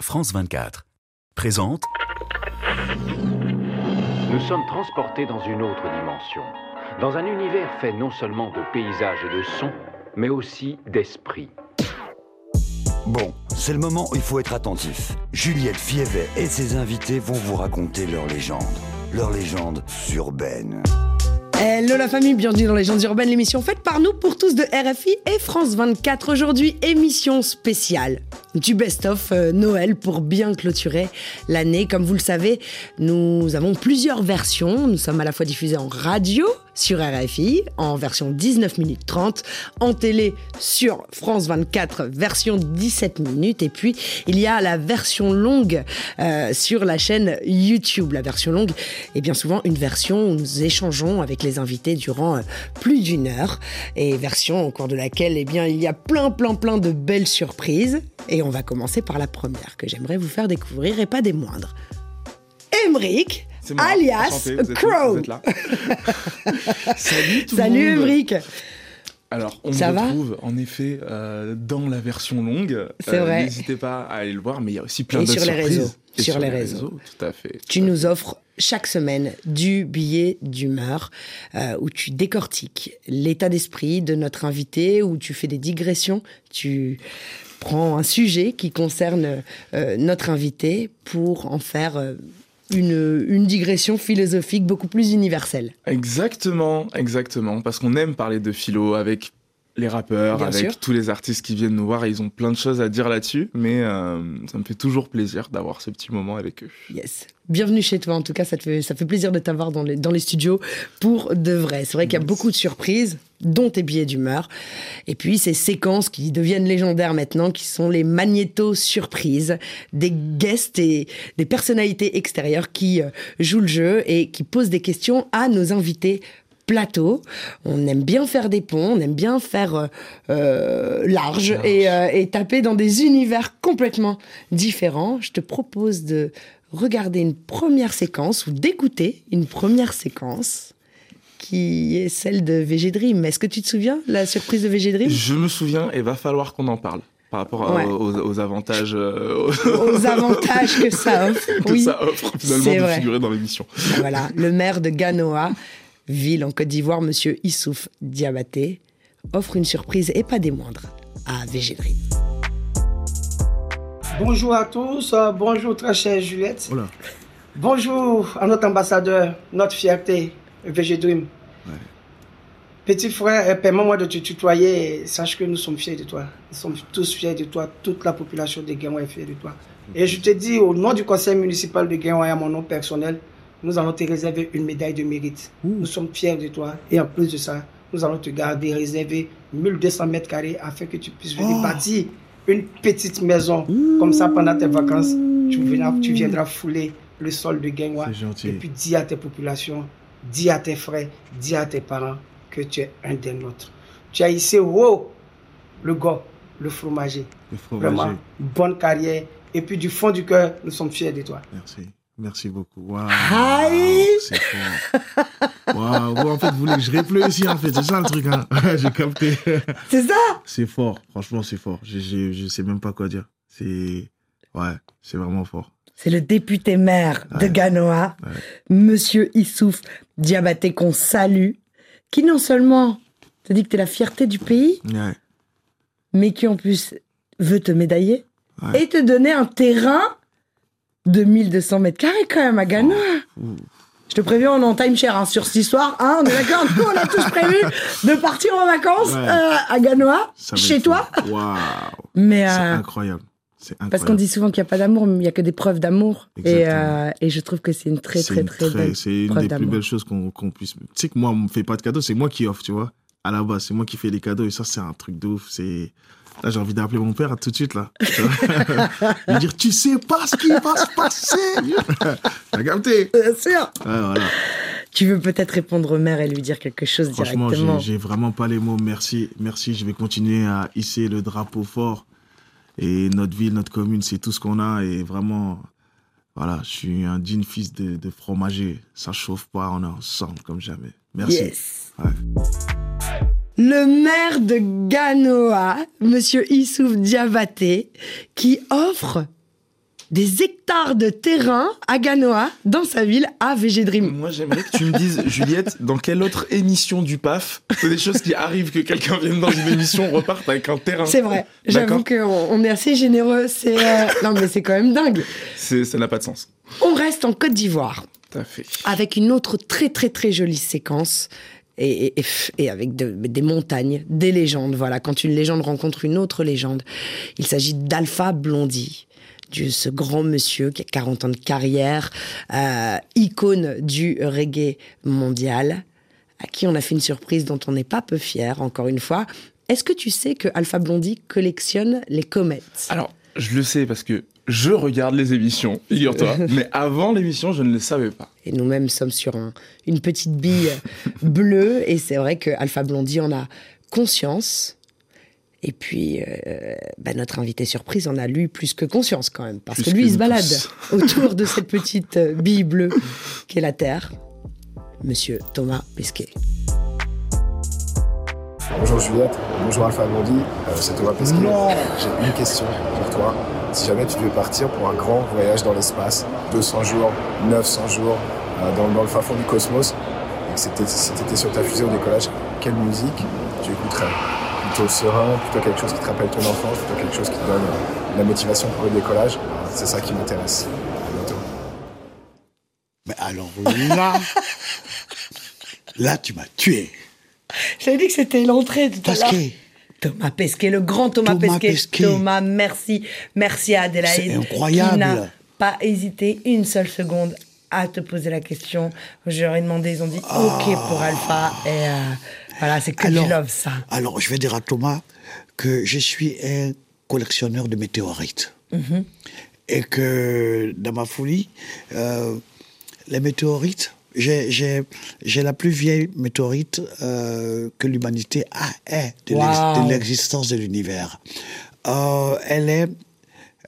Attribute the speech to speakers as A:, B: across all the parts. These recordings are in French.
A: France 24, présente
B: Nous sommes transportés dans une autre dimension, dans un univers fait non seulement de paysages et de sons, mais aussi d'esprit.
C: Bon, c'est le moment où il faut être attentif. Juliette Fievet et ses invités vont vous raconter leur légende. Leur légende urbaine.
D: Hello la famille, bienvenue dans Légendes urbaines, l'émission faite par nous pour tous de RFI et France 24. Aujourd'hui, émission spéciale du best-of euh, Noël pour bien clôturer l'année. Comme vous le savez, nous avons plusieurs versions. Nous sommes à la fois diffusés en radio sur RFI en version 19 minutes 30, en télé sur France 24 version 17 minutes et puis il y a la version longue euh, sur la chaîne YouTube. La version longue est bien souvent une version où nous échangeons avec les invités durant euh, plus d'une heure et version au cours de laquelle eh bien, il y a plein plein plein de belles surprises et on va commencer par la première que j'aimerais vous faire découvrir et pas des moindres. Emric
E: moi.
D: alias Crow.
E: Salut tout le
D: Salut
E: monde.
D: Emric
E: Alors, on
D: Ça
E: me
D: va?
E: retrouve en effet euh, dans la version longue. Euh,
D: C'est vrai.
E: N'hésitez pas à aller le voir, mais il y a aussi plein
D: Et
E: d'autres
D: sur les
E: surprises.
D: réseaux.
E: Et
D: Sur les réseaux.
E: Tout à fait.
D: Tu nous offres chaque semaine du billet d'humeur euh, où tu décortiques l'état d'esprit de notre invité, où tu fais des digressions, tu prends un sujet qui concerne euh, notre invité pour en faire euh, une, une digression philosophique beaucoup plus universelle.
E: Exactement, exactement. Parce qu'on aime parler de philo avec les rappeurs,
D: Bien
E: avec
D: sûr.
E: tous les artistes qui viennent nous voir. Et ils ont plein de choses à dire là-dessus. Mais euh, ça me fait toujours plaisir d'avoir ce petit moment avec eux.
D: Yes. Bienvenue chez toi, en tout cas, ça, te fait, ça fait plaisir de t'avoir dans les, dans les studios pour de vrai. C'est vrai qu'il y a beaucoup de surprises, dont tes billets d'humeur. Et puis ces séquences qui deviennent légendaires maintenant, qui sont les magnétos surprises, des guests et des personnalités extérieures qui euh, jouent le jeu et qui posent des questions à nos invités plateau. On aime bien faire des ponts, on aime bien faire euh, euh, large,
E: Large.
D: Et, euh, et taper dans des univers complètement différents. Je te propose de regarder une première séquence ou d'écouter une première séquence qui est celle de VG Dream. Est-ce que tu te souviens la surprise de VG Dream?
E: Je me souviens et va falloir qu'on en parle par rapport
D: Ouais.
E: aux, aux avantages, euh,
D: Aux avantages que ça offre.
E: que
D: Oui.
E: ça offre finalement de
D: vrai.
E: figurer dans l'émission.
D: Voilà, le maire de Ganoa, ville en Côte d'Ivoire, Monsieur Issouf Diabaté, offre une surprise et pas des moindres à Dream.
F: Bonjour à tous, euh, bonjour très chère Juliette.
G: Oula.
F: Bonjour à notre ambassadeur, notre fierté, VG Dream. Petit frère, euh, permets-moi de te tutoyer et sache que nous sommes fiers de toi. Nous sommes tous fiers de toi, toute la population de Guéouin est fière de toi. Et je te dis, au nom du conseil municipal de Guéouin et à mon nom personnel, nous allons te réserver une médaille de mérite. Nous sommes fiers de toi et en plus de ça, nous allons te garder réservé 1200 mètres carrés afin que tu puisses venir
G: Oh.
F: bâtir une petite maison. Comme ça, pendant tes vacances, tu viendras, tu viendras fouler le sol de
G: gentil.
F: Et puis dis à tes populations, dis à tes frères, dis à tes parents que tu es un des nôtres. Tu as ici haut le gars, le fromager.
G: Le fromager.
F: Vraiment, bonne carrière. Et puis du fond du cœur, nous sommes fiers de toi.
G: Merci. Merci beaucoup. Waouh. C'est fort. Waouh. Vous, en fait, vous voulez que je ici, en fait. C'est ça le truc, hein. J'ai capté.
D: C'est ça?
G: C'est fort. Franchement, c'est fort. Je, je, je sais même pas quoi dire. C'est. Ouais, c'est vraiment fort.
D: C'est le député maire de. Ganoa,
G: Ouais.
D: Monsieur Issouf Diabaté, qu'on salue, qui non seulement te dit que tu es la fierté du pays,
G: Ouais.
D: mais qui en plus veut te médailler et te donner un terrain de 1200 mètres carrés quand même à Ganoa.
G: Ouh.
D: Je te préviens, on est en timeshare hein, sur cette histoire. Hein, on est d'accord Nous, on a tous prévu de partir en vacances
G: Ouais.
D: euh, à Ganoa, chez toi.
G: Waouh.
D: Mais
G: C'est
D: euh,
G: incroyable. C'est incroyable.
D: parce qu'on dit souvent qu'il n'y a pas d'amour, mais il n'y a que des preuves d'amour. Et, euh, et je trouve que c'est une très, très,
G: une
D: très, belle
G: C'est une des plus belles choses qu'on puisse. Tu sais que moi, on me fait pas de cadeaux, c'est moi qui offre, tu vois. À la base, c'est moi qui fais les cadeaux et ça, c'est un truc de ouf. C'est. Là, j'ai envie d'appeler mon père tout de suite, là. Lui dire, tu sais pas ce qui va se passer. T'as capté
D: Bien sûr.
G: Ouais, voilà.
D: Tu veux peut-être répondre au maire et lui dire quelque chose
G: Franchement,
D: directement.
G: j'ai j'ai vraiment pas les mots. Merci. Merci. Je vais continuer à hisser le drapeau fort. Et notre ville, notre commune, c'est tout ce qu'on a. Et vraiment, voilà, je suis un digne fils de, de fromager. Ça chauffe pas, on est ensemble comme jamais. Merci.
D: Yes.
G: Ouais.
D: Le maire de Ganoa, Monsieur Issouf Diabaté, qui offre des hectares de terrain à Ganoa, dans sa ville, à VG Dream.
E: Moi, j'aimerais que tu me dises, Juliette, dans quelle autre émission du PAF, c'est des choses qui arrivent que quelqu'un vienne dans une émission, reparte avec un terrain.
D: C'est vrai. J'avoue qu'on on est assez généreux. C'est euh, non, mais c'est quand même dingue.
E: C'est- Ça n'a pas de sens.
D: On reste en Côte d'Ivoire
E: Tout à fait.
D: avec une autre très très très jolie séquence. Et, avec de- des montagnes, des légendes. Voilà, quand une légende rencontre une autre légende. Il s'agit d'Alpha Blondie, ce grand monsieur qui a 40 ans de carrière, euh, icône du reggae mondial, à qui on a fait une surprise dont on n'est pas peu fier, encore une fois. Est-ce que tu sais que Alpha Blondie collectionne les comètes?
E: Je le sais parce que je regarde les émissions, figure-toi. mais avant l'émission, je ne le savais pas.
D: Et nous-mêmes sommes sur un- une petite bille bleue. Et c'est vrai que Alpha Blondie en a conscience. Et puis, euh, bah, notre invité surprise en a lu plus que conscience quand même. Parce
E: Plus
D: que lui,
E: que
D: il se balade
E: tous.
D: autour de cette petite bille bleue qu'est la Terre. Monsieur Thomas Pesquet.
H: Bonjour Juliette, bonjour Alpha Blondie, euh, c'est Thomas Pesquet. J'ai une question pour toi. Si jamais tu devais partir pour un grand voyage dans l'espace, 200 jours, 900 jours, euh, dans, dans le fin fond du cosmos, et que c'était- si tu étais sur ta fusée au décollage, quelle musique tu écouterais? Plutôt serein, plutôt quelque chose qui te rappelle ton enfance, plutôt quelque chose qui te donne euh, la motivation pour le décollage? C'est ça qui m'intéresse. À bientôt.
I: Mais alors là, là, tu m'as tué.
D: J'avais dit que c'était l'entrée l'heure.
I: Pesquet,
D: Thomas Pesquet, le grand Thomas,
I: Thomas
D: Pesquet.
I: Pesquet.
D: Thomas, merci. Merci à Adélaïde.
I: C'est incroyable.
D: Qui n'a pas hésité une seule seconde à te poser la question. Je leur ai demandé, ils ont dit OK pour Alpha. Et euh, voilà, c'est que
I: Alors-
D: du love, ça.
I: alors je vais dire à Thomas que je suis un collectionneur de météorites.
D: Mhm.
I: Et que dans ma folie, euh, les météorites, j'ai- la plus vieille météorite euh, que l'humanité a est de l'ex-
D: Wow.
I: de l'existence de l'univers. Euh, elle est,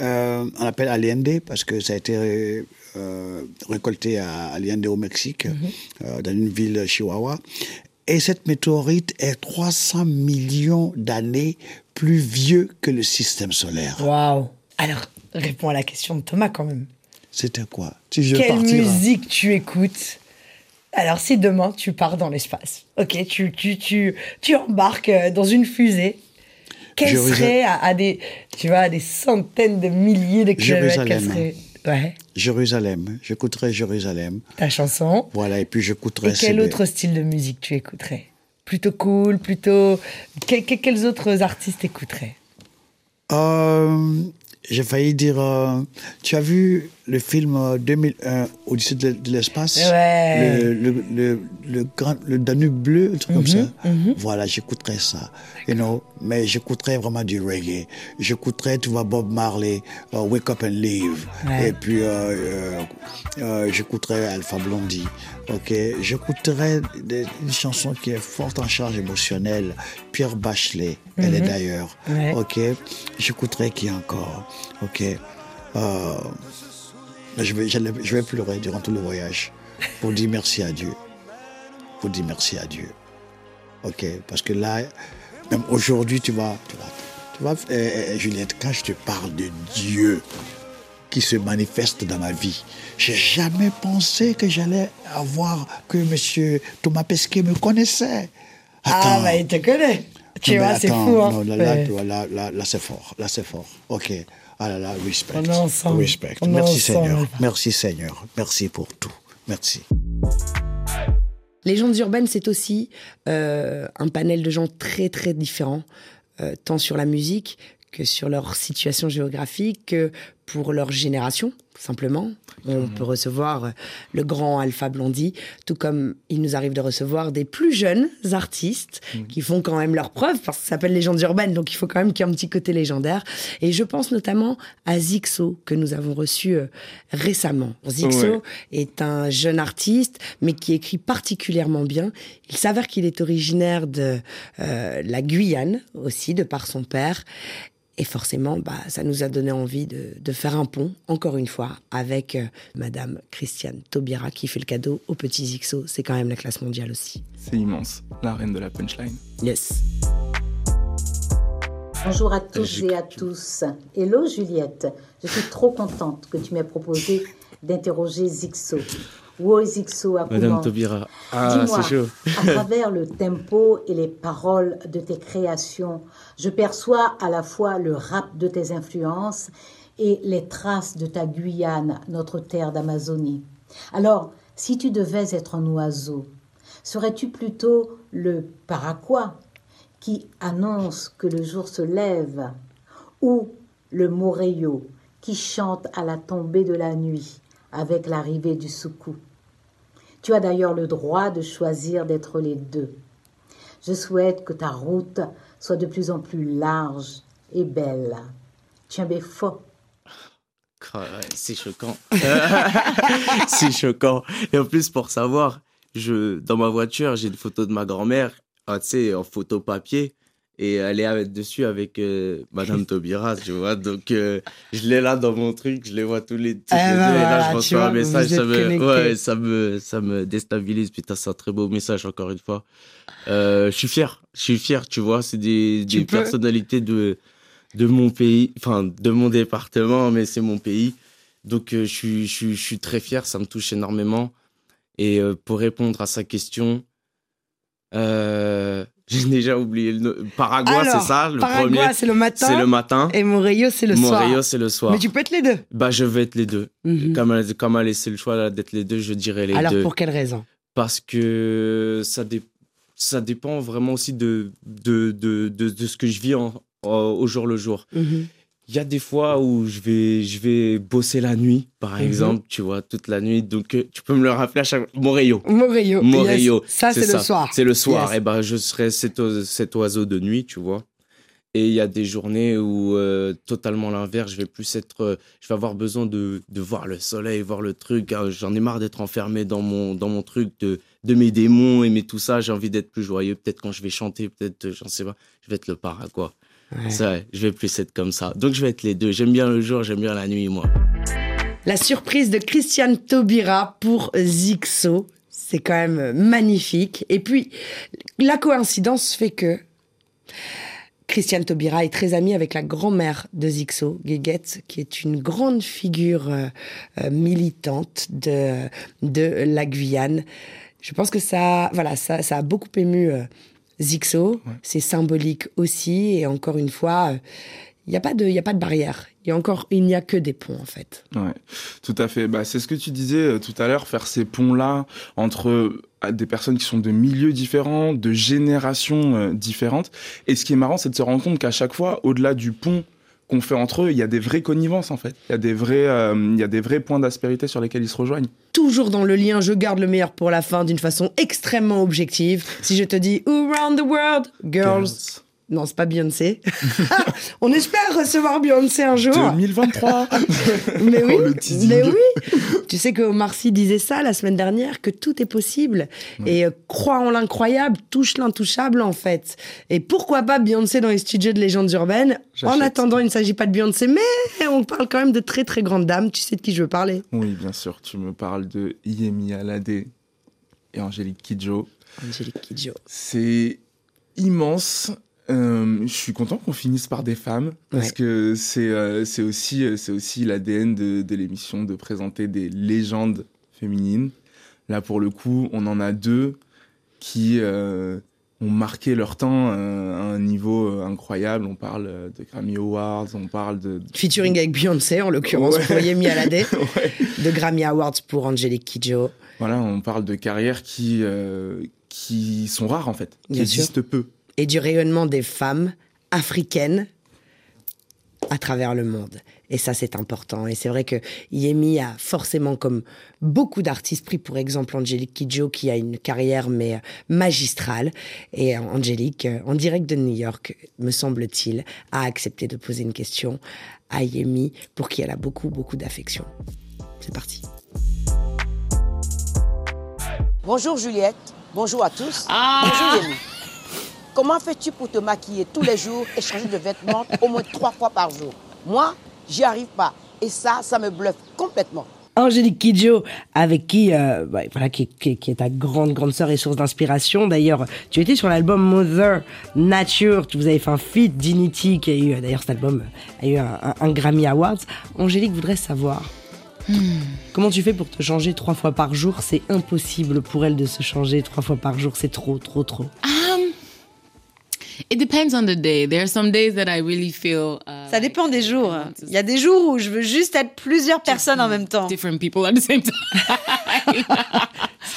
I: euh, on l'appelle Allende parce que ça a été récolté à Allende au Mexique, euh, dans une ville chihuahua. Et cette météorite est 300 millions d'années plus vieux que le système solaire.
D: Waouh. Alors, réponds à la question de Thomas quand même.
I: C'était quoi?
D: Quelle musique tu écoutes? Alors, si demain tu pars dans l'espace, ok, tu, tu, tu, tu embarques euh, dans une fusée, quelle
I: Jérusalem.
D: serait à, à des, tu vois, à des centaines de milliers de kilomètres,
I: Jérusalem.
D: ouais,
I: Jérusalem. J'écouterais Jérusalem.
D: ta chanson
I: Voilà, et puis j'écouterais...
D: Et quel
I: CD.
D: autre style de musique tu écouterais? Plutôt cool, plutôt. que- que- quels autres artistes écouteraient?
I: Euh, J'ai failli dire... euh, tu as vu le film euh, 2001, Odyssée de, de l'espace
D: Ouais.
I: Le, le, le, le, grand, le Danube bleu, un truc comme
D: Mhm,
I: ça. Voilà, j'écouterais ça. You know, mais j'écouterais vraiment du reggae. J'écouterais, tu vois, Bob Marley, euh, Wake Up and Leave.
D: Ouais.
I: Et puis, euh, euh, euh, j'écouterais Alpha Blondie. Ok, j'écouterais une chanson qui est forte en charge émotionnelle. Pierre Bachelet, elle est d'ailleurs.
D: Ouais.
I: Ok, j'écouterais qui encore? Ok, euh, je vais, je vais pleurer durant tout le voyage pour dire merci à Dieu. Pour dire merci à Dieu. Ok, parce que là, même aujourd'hui, tu vas, tu vas, tu vois, euh, euh, Juliette, quand je te parle de Dieu qui se manifeste dans ma vie, j'ai jamais pensé que j'allais avoir que Monsieur Thomas Pesquet me connaissait.
D: Ah,
I: Attends.
D: bah, il te connaît Tu
I: Non,
D: vois, c'est fou, hein
I: non, là, là, là, là, c'est fort. Là, c'est fort. OK. Ah là là, respect.
D: On est ensemble.
I: Respect.
D: On
I: Merci
D: ensemble.
I: Seigneur. Merci Seigneur. Merci pour tout. Merci.
D: Légendes urbaines, c'est aussi euh, un panel de gens très très différents, euh, tant sur la musique que sur leur situation géographique, que pour leur génération, tout simplement. On peut recevoir euh, le grand Alpha Blondie, tout comme il nous arrive de recevoir des plus jeunes artistes qui font quand même leurs preuves, parce que ça s'appelle Légendes urbaines, donc il faut quand même qu'il y ait un petit côté légendaire. Et je pense notamment à Zixo, que nous avons reçu euh, récemment. Zixo
E: Ouais.
D: est un jeune artiste, mais qui écrit particulièrement bien. Il s'avère qu'il est originaire de euh, la Guyane aussi, de par son père. Et forcément, bah, ça nous a donné envie de, de faire un pont, encore une fois, avec euh, Madame Christiane Taubira qui fait le cadeau aux petits XO. C'est quand même la classe mondiale aussi.
E: C'est immense, la reine de la punchline.
D: Yes.
J: Bonjour à tous et à tous. Hello Juliette, je suis trop contente que tu m'aies proposé d'interroger Zixo.
K: Madame Taubira, ah, c'est chaud.
J: à travers le tempo et les paroles de tes créations, je perçois à la fois le rap de tes influences et les traces de ta Guyane, notre terre d'Amazonie. Alors, si tu devais être un oiseau, serais-tu plutôt le paraquois qui annonce que le jour se lève, ou le moreyo qui chante à la tombée de la nuit avec l'arrivée du soukou. Tu as d'ailleurs le droit de choisir d'être les deux. Je souhaite que ta route soit de plus en plus large et belle. Tu es faux.
K: C'est choquant. c'est choquant. Et en plus, pour savoir, je, dans ma voiture, j'ai une photo de ma grand-mère ah, tu sais, en photo papier. Et elle est dessus avec euh, Madame Taubira, tu vois. Donc, euh, je l'ai là dans mon truc, je les vois tous les, tous
D: Ah
K: les
D: bah
K: deux. Et là, je reçois un message. Ça me, ouais, ça, me, ça me déstabilise. Putain, c'est un très beau message, encore une fois. Euh, je suis fier. Je suis fier, tu vois. C'est des, des personnalités de, de mon pays, enfin, de mon département, mais c'est mon pays. Donc, je, suis, je, suis, je suis très fier. Ça me touche énormément. Et pour répondre à sa question, euh, j'ai déjà oublié le nom. Paraguay,
D: Alors,
K: c'est ça Le
D: Paraguay,
K: premier.
D: c'est le matin.
K: C'est le matin.
D: Et Moreyo, c'est le soir.
K: Moreyo, c'est le soir.
D: Mais tu peux être les deux.
K: Bah, je vais être les deux.
D: Mhm.
K: Comme, elle, comme elle a laissé le choix d'être les deux, je dirais les
D: Alors,
K: deux.
D: pour quelle raison?
K: Parce que ça, dé- ça dépend vraiment aussi de, de, de, de, de ce que je vis en- au jour le jour.
D: Mhm.
K: Il y a des fois où je vais, je vais bosser la nuit, par
D: Mhm.
K: exemple, tu vois, toute la nuit. Donc, euh, tu peux me le rappeler à chaque. Moreyo.
D: Moreyo. yes. Ça, c'est le soir.
K: C'est le soir.
D: Yes.
K: Et ben, je serai cet, oise- cet oiseau de nuit, tu vois. Et il y a des journées où euh, totalement l'inverse, je vais plus être, euh, je vais avoir besoin de, de voir le soleil, voir le truc. hein. J'en ai marre d'être enfermé dans mon, dans mon truc, de, de mes démons, aimer tout ça. J'ai envie d'être plus joyeux. Peut-être quand je vais chanter, peut-être, j'en sais pas, je vais être le paraquois.
D: Ouais.
K: C'est vrai, je vais plus être comme ça. Donc je vais être les deux. J'aime bien le jour, j'aime bien la nuit, moi.
D: La surprise de Christiane Taubira pour Zixo, c'est quand même magnifique. Et puis, la coïncidence fait que Christiane Taubira est très amie avec la grand-mère de Zixo, Guéguette, qui est une grande figure euh, euh, militante de, de la Guyane. Je pense que ça, voilà, ça, ça a beaucoup ému euh, Zixo. C'est symbolique aussi. Et encore une fois, euh, il n'y a pas de, il y a pas de barrière. Il y a encore, il n'y a que des ponts en fait.
E: Ouais, tout à fait. Bah, c'est ce que tu disais euh, tout à l'heure, faire ces ponts-là entre euh, des personnes qui sont de milieux différents, de générations euh, différentes. Et ce qui est marrant, c'est de se rendre compte qu'à chaque fois, au-delà du pont qu'on fait entre eux, il y a des vraies connivences en fait. Il y a des vrais, euh, il y a des vrais points d'aspérité sur lesquels ils se rejoignent.
D: Toujours dans le lien, je garde le meilleur pour la fin d'une façon extrêmement objective. Si je te dis Who Around the World, girls. Non, c'est pas Beyoncé. On espère recevoir Beyoncé un jour.
E: 2023
D: Mais oui,
E: Oh, teasing.
D: mais oui. Tu sais que Omar Sy disait ça la semaine dernière, que tout est possible. Et euh, crois en l'incroyable, touche l'intouchable en fait. Et pourquoi pas Beyoncé dans les studios de légendes urbaines? En attendant, il ne s'agit pas de Beyoncé, mais on parle quand même de très très grandes dames. Tu sais de qui je veux parler
E: Oui, bien sûr. Tu me parles de Yemi Alade et Angélique Kidjo.
D: Angélique Kidjo.
E: C'est immense. Euh, je suis content qu'on finisse par des femmes parce
D: Ouais.
E: que c'est euh, c'est aussi euh, c'est aussi l'ADN de, de l'émission de présenter des légendes féminines. Là pour le coup, on en a deux qui euh, ont marqué leur temps à un niveau incroyable. On parle de Grammy Awards, on parle de
D: Featuring avec Beyoncé, en l'occurrence,
E: Ouais.
D: pour Yemi Alade,
E: Ouais.
D: de Grammy Awards pour Angélique Kidjo.
E: Voilà, on parle de carrières qui qui sont rares en fait, qui
D: sûr.
E: existent peu.
D: Et du rayonnement des femmes africaines à travers le monde. Et ça, c'est important. Et c'est vrai que Yemi a forcément, comme beaucoup d'artistes, pris pour exemple Angélique Kidjo, qui a une carrière mais euh, magistrale. Et euh, Angélique, euh, en direct de New York, me semble-t-il, a accepté de poser une question à Yemi, pour qui elle a beaucoup, beaucoup d'affection. C'est parti.
L: Bonjour Juliette, bonjour à tous. Bonjour Yemi. Comment fais-tu pour te maquiller tous les jours et changer de vêtements au moins trois fois par jour? Moi, j'y arrive pas. Et ça, ça me bluffe complètement.
D: Angélique Kidjo, avec qui, euh, bah, voilà, qui, qui- qui est ta grande, grande sœur et source d'inspiration. D'ailleurs, tu étais sur l'album Mother Nature. Tu vous avez fait un feat Dignity, qui a eu, euh, d'ailleurs, cet album a eu un, un- un Grammy Awards. Angélique voudrait savoir. Comment tu fais pour te changer trois fois par jour? C'est impossible pour elle de se changer trois fois par jour. C'est trop, trop, trop.
M: Um, it depends on the day. There are some days that I really feel. Uh,
N: Ça dépend des jours. Il y a des jours où je veux juste être plusieurs personnes en même temps.
M: Different people at the same time.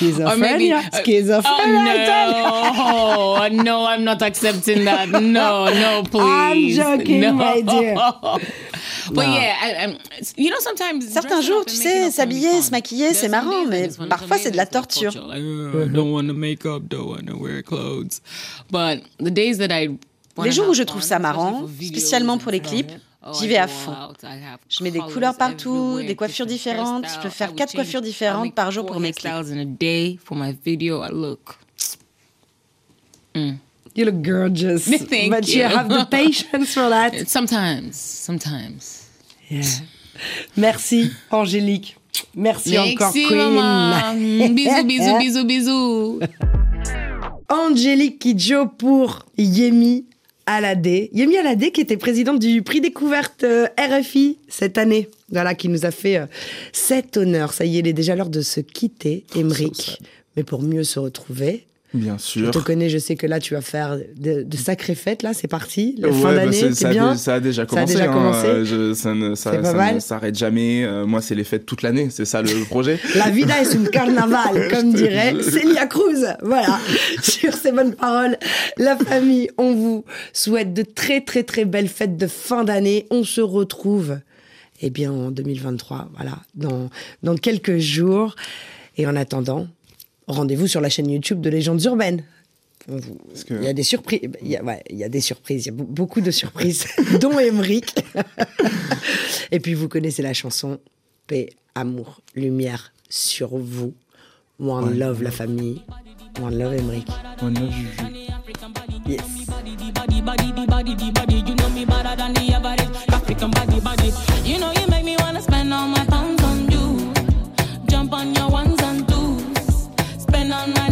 M: Or maybe-
D: Schizophrenia. Schizophrenia.
M: Oh no, no, I'm not accepting that. No, no, please.
D: joking,
M: no.
D: my dear.
M: Yeah, I, you know, sometimes
N: Certains jours, tu sais, s'habiller, se maquiller, c'est marrant, mais parfois c'est de la torture.
M: like, "Ugh, I don't want to make up, don't want to wear clothes. But the days that I
N: Les jours où je trouve ça marrant, spécialement pour les clips, j'y vais à fond. Je mets des couleurs partout, des coiffures différentes. Je peux faire quatre coiffures différentes par jour pour mes clips.
M: Mm.
D: You look gorgeous.
M: Thank
D: but you
M: you.
D: have the patience for that.
M: Sometimes, sometimes.
D: Yeah. Merci, Angélique. Merci, encore,
M: Merci,
D: Queen.
M: maman. Bisous, bisous, bisous, bisous.
D: Angélique Kidjo pour Yemi Alade. Yemi Alade qui était présidente du prix découverte euh, RFI cette année. Voilà, qui nous a fait euh, cet honneur. Ça y est, il est déjà l'heure de se quitter, Emeric. Mais pour mieux se retrouver,
E: Bien
D: je
E: sûr.
D: te connais, je sais que là, tu vas faire de, de sacrées fêtes. Là, c'est parti. La
E: Ouais,
D: fin
E: bah,
D: d'année,
E: c'est-
D: c'est
E: ça, a
D: bien.
E: ça a déjà commencé. hein, je- ça ne, s'arrête jamais. Euh, moi, c'est les fêtes toute l'année. C'est ça le projet.
D: La vida est un carnaval, comme
E: Je
D: dirait
E: jure.
D: Celia Cruz. Voilà. Sur ces bonnes paroles, la famille, on vous souhaite de très très très belles fêtes de fin d'année. On se retrouve, eh bien, en 2023. Voilà, dans dans quelques jours. Et en attendant, rendez-vous sur la chaîne YouTube de Légendes urbaines. Il y a des surprises. Il y a, ouais, il y a des surprises. Il y a be- beaucoup de surprises, dont Emeric. Et puis vous connaissez la chanson Paix, amour, lumière sur vous. One love la famille. One love Emeric.
E: One love Juju.
D: Yes.
O: You know. You make me wanna spend all my pounds on you. Jump on your. Spend all my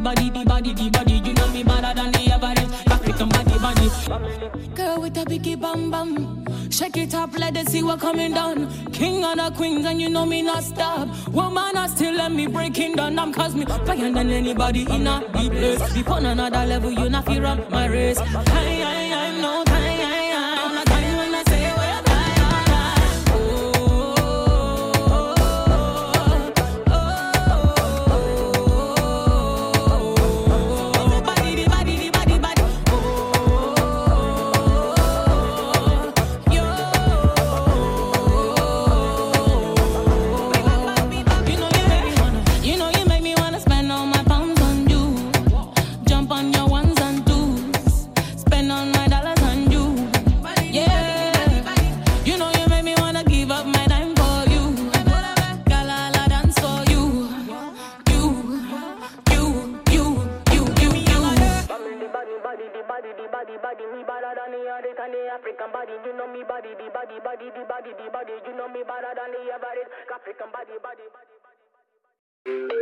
O: body, body, the body, the body. You know me better than the average African body, body. Girl with a biggie bam bam. Shake it up, let it see what coming down. King of the queens, and you know me not stop. Woman, I still let me breaking down. I'm cause me fire than anybody in a deep place. Deep on another level, you not run my race. I, I, I, no